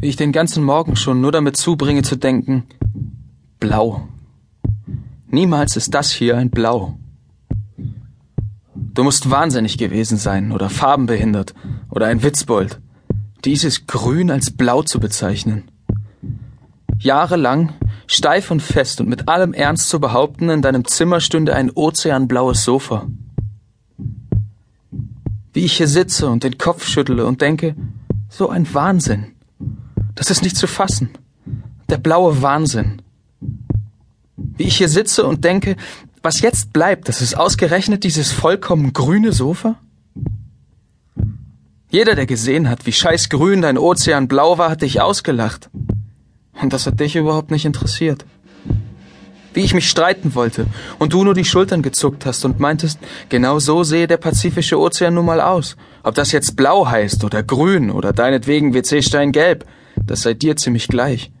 wie ich den ganzen Morgen schon nur damit zubringe zu denken, blau. Niemals ist das hier ein Blau. Du musst wahnsinnig gewesen sein oder farbenbehindert oder ein Witzbold, dieses Grün als blau zu bezeichnen. Jahrelang, steif und fest und mit allem Ernst zu behaupten, in deinem Zimmer stünde ein ozeanblaues Sofa. Wie ich hier sitze und den Kopf schüttle und denke, so ein Wahnsinn. Das ist nicht zu fassen. Der blaue Wahnsinn. Wie ich hier sitze und denke, was jetzt bleibt, das ist ausgerechnet dieses vollkommen grüne Sofa? Jeder, der gesehen hat, wie scheißgrün dein Ozean blau war, hat dich ausgelacht. Und das hat dich überhaupt nicht interessiert. Wie ich mich streiten wollte und du nur die Schultern gezuckt hast und meintest, genau so sehe der Pazifische Ozean nun mal aus. Ob das jetzt blau heißt oder grün oder deinetwegen WC-Stein gelb, das sei dir ziemlich gleich.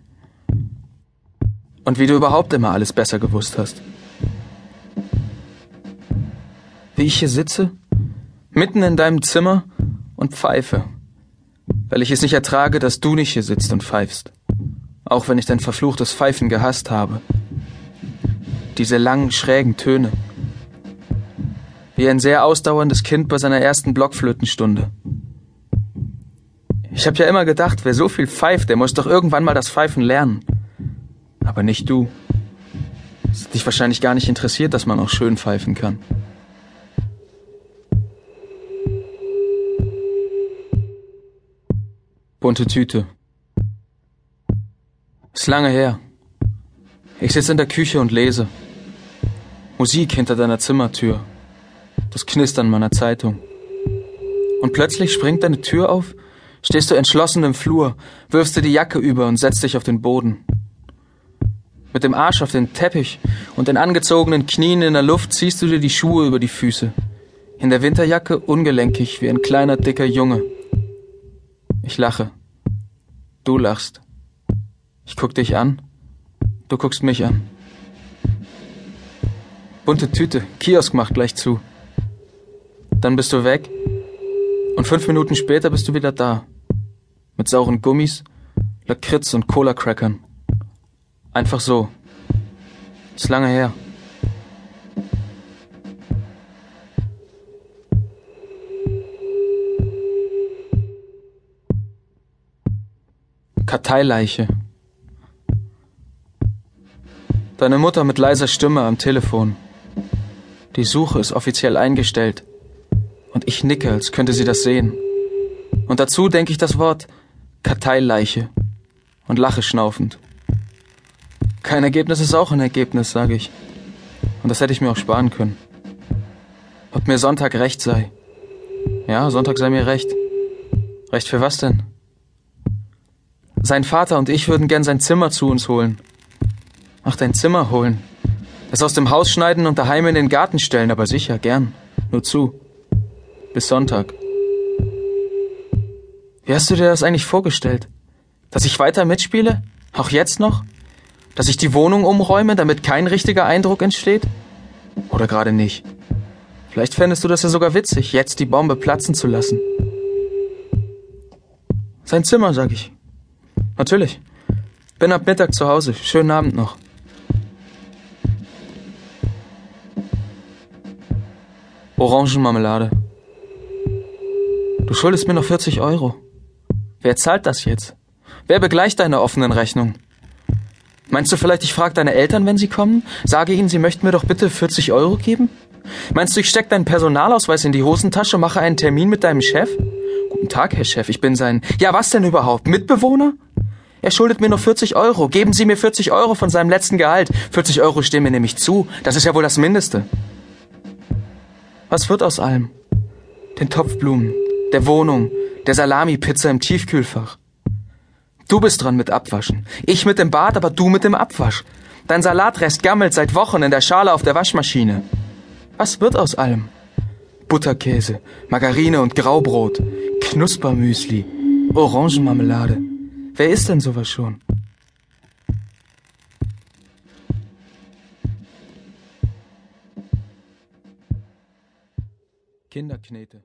Und wie du überhaupt immer alles besser gewusst hast. Wie ich hier sitze, mitten in deinem Zimmer und pfeife, weil ich es nicht ertrage, dass du nicht hier sitzt und pfeifst, auch wenn ich dein verfluchtes Pfeifen gehasst habe. Diese langen, schrägen Töne. Wie ein sehr ausdauerndes Kind bei seiner ersten Blockflötenstunde. Ich habe ja immer gedacht, wer so viel pfeift, der muss doch irgendwann mal das Pfeifen lernen. Aber nicht du. Es hat dich wahrscheinlich gar nicht interessiert, dass man auch schön pfeifen kann. Bunte Tüte. Ist lange her. Ich sitze in der Küche und lese. Musik hinter deiner Zimmertür. Das Knistern meiner Zeitung. Und plötzlich springt deine Tür auf, stehst du entschlossen im Flur, wirfst dir die Jacke über und setzt dich auf den Boden. Mit dem Arsch auf den Teppich und den angezogenen Knien in der Luft ziehst du dir die Schuhe über die Füße. In der Winterjacke ungelenkig wie ein kleiner dicker Junge. Ich lache. Du lachst. Ich guck dich an. Du guckst mich an. Bunte Tüte. Kiosk macht gleich zu. Dann bist du weg. Und fünf Minuten später bist du wieder da. Mit sauren Gummis, Lakritz und Cola-Crackern. Einfach so. Ist lange her. Karteileiche. Deine Mutter mit leiser Stimme am Telefon. Die Suche ist offiziell eingestellt. Und ich nicke, als könnte sie das sehen. Und dazu denke ich das Wort Karteileiche und lache schnaufend. Kein Ergebnis ist auch ein Ergebnis, sage ich. Und das hätte ich mir auch sparen können. Ob mir Sonntag recht sei. Ja, Sonntag sei mir recht. Recht für was denn? Sein Vater und ich würden gern sein Zimmer zu uns holen. Ach, dein Zimmer holen. Es aus dem Haus schneiden und daheim in den Garten stellen, aber sicher, gern. Nur zu. Bis Sonntag. Wie hast du dir das eigentlich vorgestellt? Dass ich weiter mitspiele? Auch jetzt noch? Dass ich die Wohnung umräume, damit kein richtiger Eindruck entsteht? Oder gerade nicht? Vielleicht fändest du das ja sogar witzig, jetzt die Bombe platzen zu lassen. Sein Zimmer, sag ich. Natürlich. Bin ab Mittag zu Hause. Schönen Abend noch. Orangenmarmelade. Du schuldest mir noch 40 Euro. Wer zahlt das jetzt? Wer begleicht deine offenen Rechnungen? Meinst du vielleicht, ich frage deine Eltern, wenn sie kommen? Sage ihnen, sie möchten mir doch bitte 40 Euro geben? Meinst du, ich steck deinen Personalausweis in die Hosentasche und mache einen Termin mit deinem Chef? Guten Tag, Herr Chef, ich bin sein... Ja, was denn überhaupt? Mitbewohner? Er schuldet mir nur 40 Euro. Geben Sie mir 40 Euro von seinem letzten Gehalt. 40 Euro stehen mir nämlich zu. Das ist ja wohl das Mindeste. Was wird aus allem? Den Topfblumen, der Wohnung, der Salami-Pizza im Tiefkühlfach. Du bist dran mit Abwaschen. Ich mit dem Bad, aber du mit dem Abwasch. Dein Salatrest gammelt seit Wochen in der Schale auf der Waschmaschine. Was wird aus allem? Butterkäse, Margarine und Graubrot, Knuspermüsli, Orangenmarmelade. Wer ist denn sowas schon? Kinderknete.